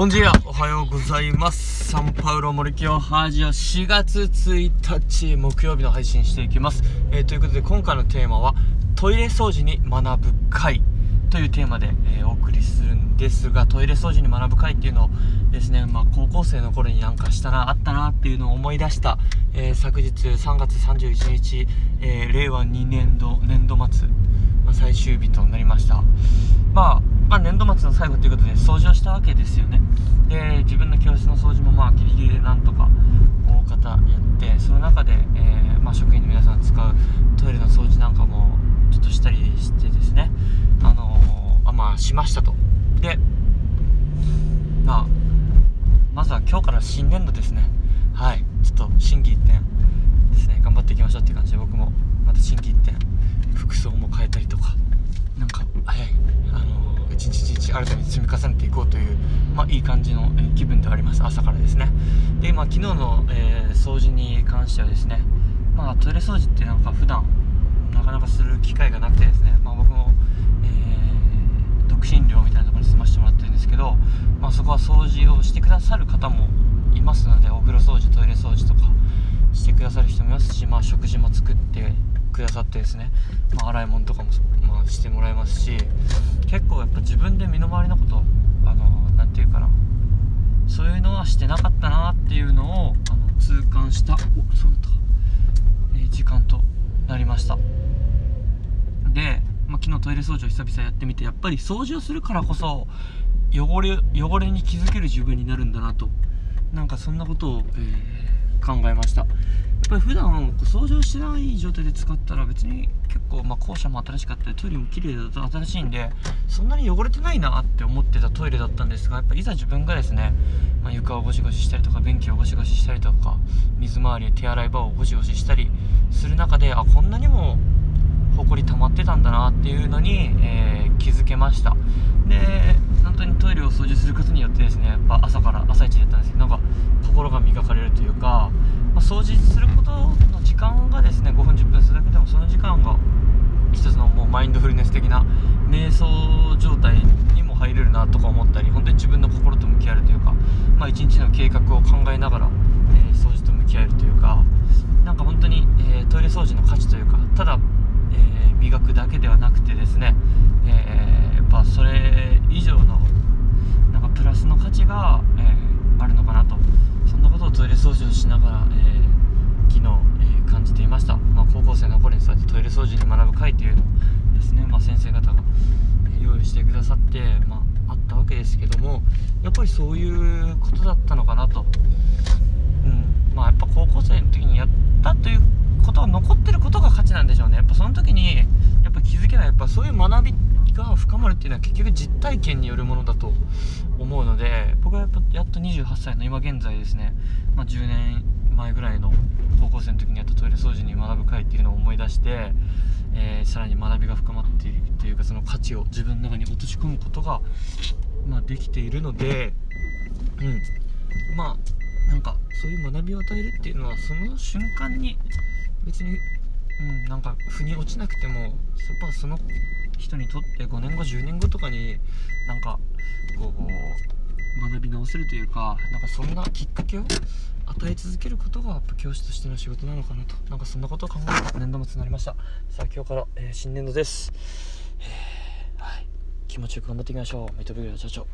ボンジーアおはようございます。サンパウロ森清ハジオ4月1日木曜日の配信していきます、えー、ということで今回のテーマはトイレ掃除に学ぶ会というテーマで、えー、お送りするんですがトイレ掃除に学ぶ会っていうのをですね、まあ、高校生の頃になんかしたなあったなっていうのを思い出した、えー、昨日3月31日、え令和2年度年度末、まあ、最終日となりました。まあまあ、年度末の最後ということで掃除をしたわけですよね。で自分の教室の掃除もまあギリギリでなんとか大方やってその中で、えー、まあ、職員の皆さん使うトイレの掃除なんかもちょっとしたりしてですね。あのー、あまあしましたと。でまあまずは今日から新年度ですね。はい。ちょっと心機一転ですね。頑張っていきましょうっていう感じで僕もまた心機一転服装も変えたりとかなんか早いあの一日一日新たに積み重ねていこうという、まあ、いい感じの、気分であります。朝からですね。で、まあ、昨日の、えー、掃除に関してはですね、まあ、トイレ掃除ってなんか普段なかなかする機会がなくてですね、まあ、僕も、えー、独身寮みたいなところに住ませてもらってるんですけど、まあ、そこは掃除をしてくださる方もいますのでお風呂掃除トイレ掃除とかしてくださる人もいますし、まあ、食事も作ってくださってですね、まあ、洗い物とかも、まあ、してもらいますし結構やっぱ自分で身の回りのことあの何て言うかなそういうのはしてなかったなっていうのをあの痛感したおそうだ、えー、時間となりました。で、まあ、昨日トイレ掃除を久々やってみてやっぱり掃除をするからこそ汚れ汚れに気づける自分になるんだなとなんかそんなことを、えー、考えました。やっぱり普段掃除をしてない状態で使ったら別に結構まあ校舎も新しかったりトイレも綺麗だと新しいんでそんなに汚れてないなって思ってたトイレだったんですがやっぱいざ自分がですね、まあ、床をゴシゴシしたりとか便器をゴシゴシしたりとか水回り手洗い場をゴシゴシしたりする中であこんなにも埃溜まってたんだなっていうのに、えー、気づけました。で本当にトイレを掃除することによってですねやっぱ朝から朝一でやったんですけどなんか心が磨かれるというかまあ、掃除することの時間がですね5分10分するだけでもその時間が一つのもうマインドフルネス的な瞑想状態にも入れるなとか思ったり本当に自分の心と向き合えるというか、まあ、一日の計画を考えながら、えー、掃除と向き合えるというかなんか本当に、えー、トイレ掃除の価値というかただ、磨くだけではなくてですね、えーやっぱそれ以上のなんかプラスの価値が、えあるのかなと。そんなことをトイレ掃除をしながら、えー、昨日、えー、感じていました、まあ、高校生の頃にそうやってトイレ掃除に学ぶ会というのをですね、まあ、先生方が用意してくださって、まあ、あったわけですけどもやっぱりそういうことだったのかなと、うんまあ、やっぱ高校生の時にやったということは残ってることが価値なんでしょうねやっぱその時にやっぱ気づけないやっぱそういう学びが深まるっていうのは結局実体験によるものだと思うので僕はやっぱやっと28歳の今現在ですね、まあ、10年前ぐらいの高校生の時にやったトイレ掃除に学ぶ会っていうのを思い出して、えー、さらに学びが深まっているというかその価値を自分の中に落とし込むことが、まあ、できているので、うん、まあなんかそういう学びを与えるっていうのはその瞬間に別に、うん、なんか腑に落ちなくてもやっぱその人にとって5年後10年後とかになんかこう学び直せるというかなんかそんなきっかけを与え続けることが教師としての仕事なのかなと。なんかそんなことを考えた年度末になりました。さあ今日から、えー、新年度です、えー、はい。気持ちよく頑張っていきましょう。メトブリラ社長